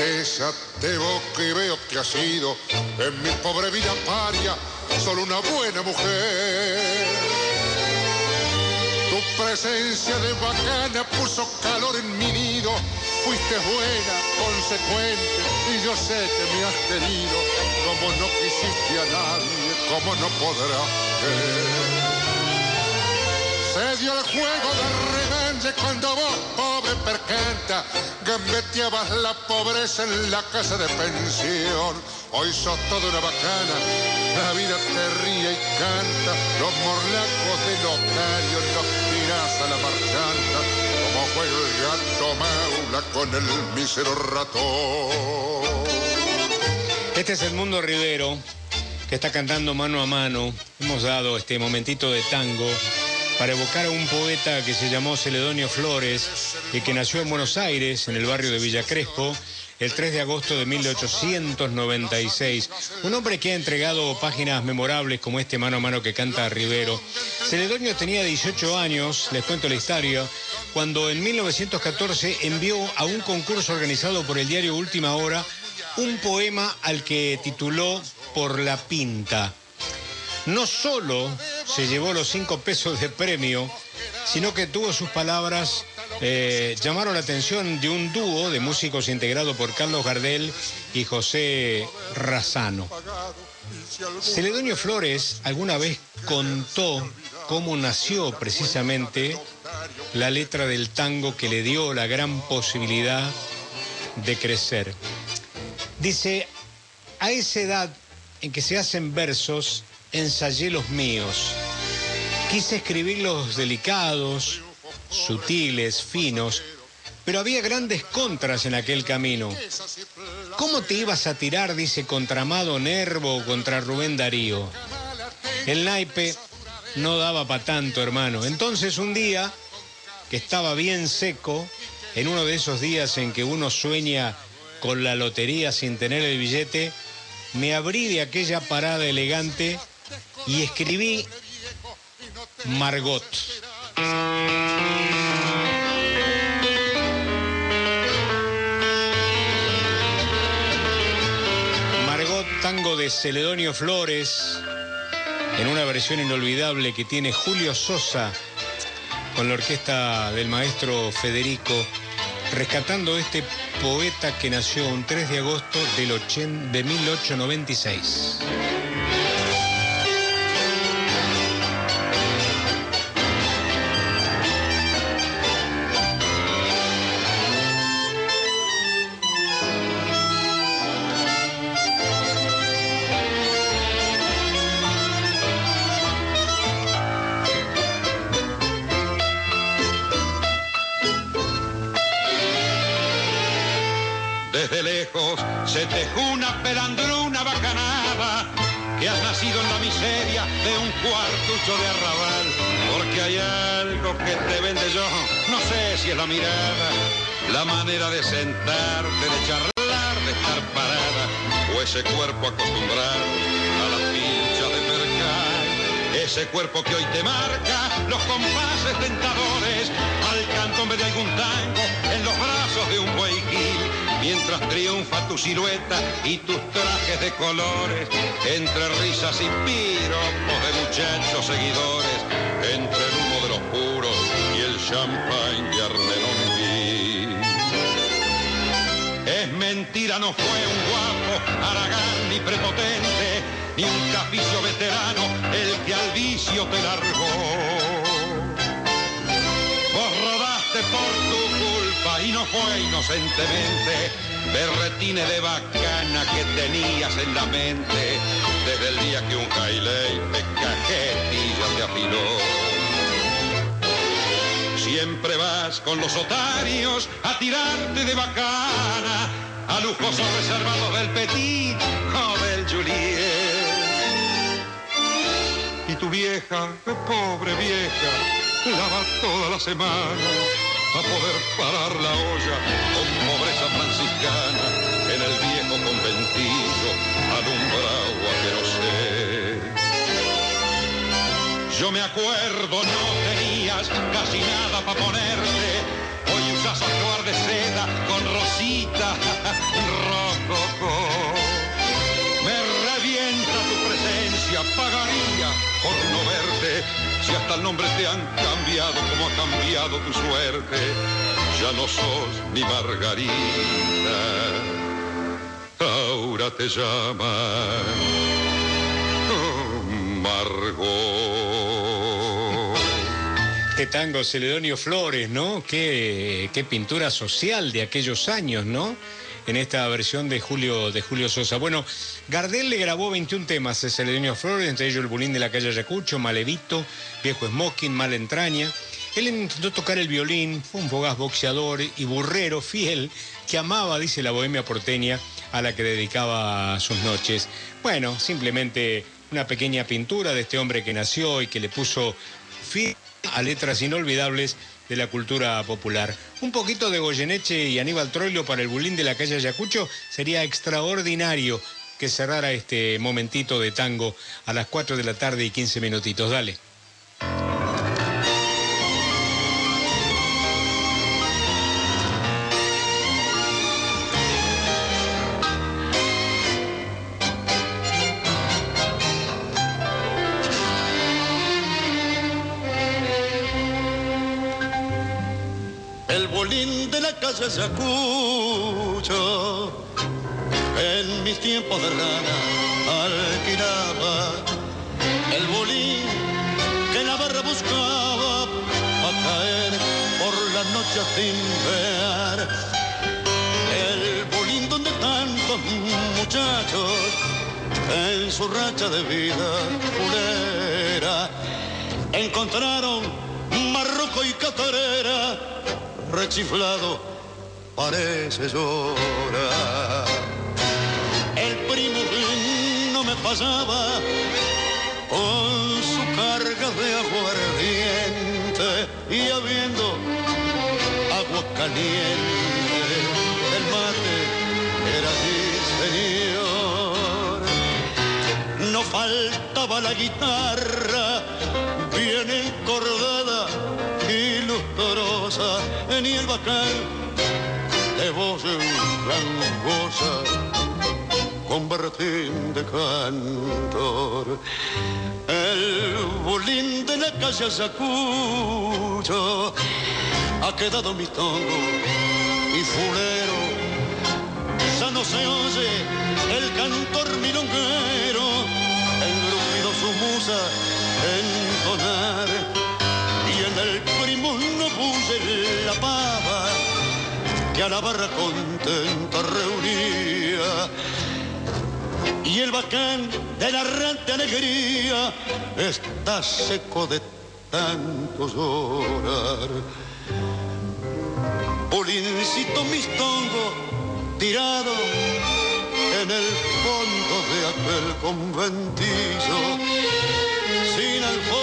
tristeza y veo que ha sido en mi pobre vida paria solo una buena mujer. Tu presencia de bacana puso calor en mi nido, fuiste buena, consecuente y yo sé que me has querido como no quisiste a nadie, como no podrás. Se dio el juego de revenge cuando vos, pobre percanta, gambeteabas la pobreza en la casa de pensión. Hoy sos toda una bacana, la vida te ríe y canta, los morlacos de notario los tirás a la marchanta, como fue el gato maula con el mísero ratón. Este es el mundo Rivero, que está cantando mano a mano. Hemos dado este momentito de tango para evocar a un poeta que se llamó Celedonio Flores y que nació en Buenos Aires, en el barrio de Villa Crespo, el 3 de agosto de 1896. Un hombre que ha entregado páginas memorables como este mano a mano que canta Rivero. Celedonio tenía 18 años, les cuento la historia, cuando en 1914 envió a un concurso organizado por el diario Última Hora un poema al que tituló Por la Pinta. No solo se llevó los cinco pesos de premio, sino que tuvo sus palabras, eh, llamaron la atención de un dúo de músicos integrado por Carlos Gardel y José Razano. Celedonio Flores alguna vez contó cómo nació precisamente la letra del tango que le dio la gran posibilidad de crecer. Dice, a esa edad en que se hacen versos, ensayé los míos. Quise escribirlos delicados, sutiles, finos, pero había grandes contras en aquel camino. ¿Cómo te ibas a tirar, dice, contra Amado Nervo o contra Rubén Darío? El naipe no daba para tanto, hermano. Entonces un día, que estaba bien seco, en uno de esos días en que uno sueña con la lotería sin tener el billete, me abrí de aquella parada elegante y escribí Margot. Margot, tango de Celedonio Flores, en una versión inolvidable que tiene Julio Sosa con la orquesta del maestro Federico, rescatando este poeta que nació un 3 de agosto del 80 de 1896. Desde lejos se te una pelandruna bacanada que has nacido en la miseria de un cuartucho de arrabal. Porque hay algo que te vende yo, no sé si es la mirada, la manera de sentarte, de charlar, de estar parada, o ese cuerpo acostumbrado a la pincha de percal. Ese cuerpo que hoy te marca los compases tentadores al canto de algún tango en los brazos de un buey mientras triunfa tu silueta y tus trajes de colores, entre risas y piropos de muchachos seguidores, entre el humo de los puros y el champagne de Armenonville. Es mentira, no fue un guapo, aragán ni prepotente, ni un capicio veterano el que al vicio te largó. Y no fue inocentemente berretines de bacana que tenías en la mente desde el día que un jailey de cajetilla te afiló. Siempre vas con los otarios a tirarte de bacana a lujosos reservados del Petit o del Juliet. Y tu vieja, pobre vieja, lava toda la semana a poder parar la olla con pobreza franciscana en el viejo conventillo alumbrado a que no sé. Yo me acuerdo, no tenías casi nada para ponerte. Hasta el nombre te han cambiado como ha cambiado tu suerte. Ya no sos mi Margarita, ahora te llaman Margot. Este tango Celedonio Flores, ¿no? Qué, qué pintura social de aquellos años, ¿no? En esta versión de Julio, de Julio Sosa. Bueno, Gardel le grabó 21 temas a Celedonio Flores, entre ellos El Bulín de la calle Ayacucho, Malevito, Viejo Smoking, Mal Entraña. Él intentó tocar el violín, fue un fogaz boxeador y burrero fiel que amaba, dice la bohemia porteña, a la que dedicaba sus noches. Bueno, simplemente una pequeña pintura de este hombre que nació y que le puso fin a letras inolvidables de la cultura popular. Un poquito de Goyeneche y Aníbal Troilo para el bulín de la calle Ayacucho sería extraordinario que cerrara este momentito de tango a las 4 de la tarde y 15 minutitos. Dale. Se Ayacucho, en mis tiempos de rana alquilaba el bolín que la barra buscaba a caer por las noches sin ver. El bolín donde tantos muchachos en su racha de vida pulera encontraron marroco y catarera rechiflado parece llorar. El primo no me pasaba con su carga de aguardiente y habiendo agua caliente, el mate era mi señor. No faltaba la guitarra bien encordada y lustrosa, ni el bacán de voz gangosa con de cantor. El bolín de la calle Ayacucho ha quedado mi tongo y fulero. Ya no se oye el cantor milonguero, engrupido su musa entonar. A la barra contenta reunía. Y el bacán de la errante alegría está seco de tanto llorar. Polincito mistongo tirado en el fondo de aquel conventillo, sin alfombra,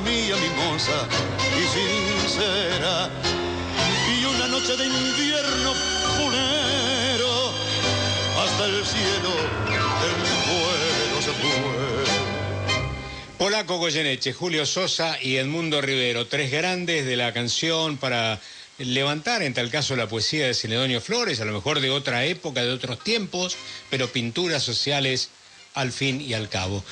mía, mimosa y sincera. Y una noche de invierno funero hasta el cielo se fue. Polaco Goyeneche, Julio Sosa y Edmundo Rivero, tres grandes de la canción para levantar en tal caso la poesía de Celedonio Flores, a lo mejor de otra época, de otros tiempos, pero pinturas sociales al fin y al cabo.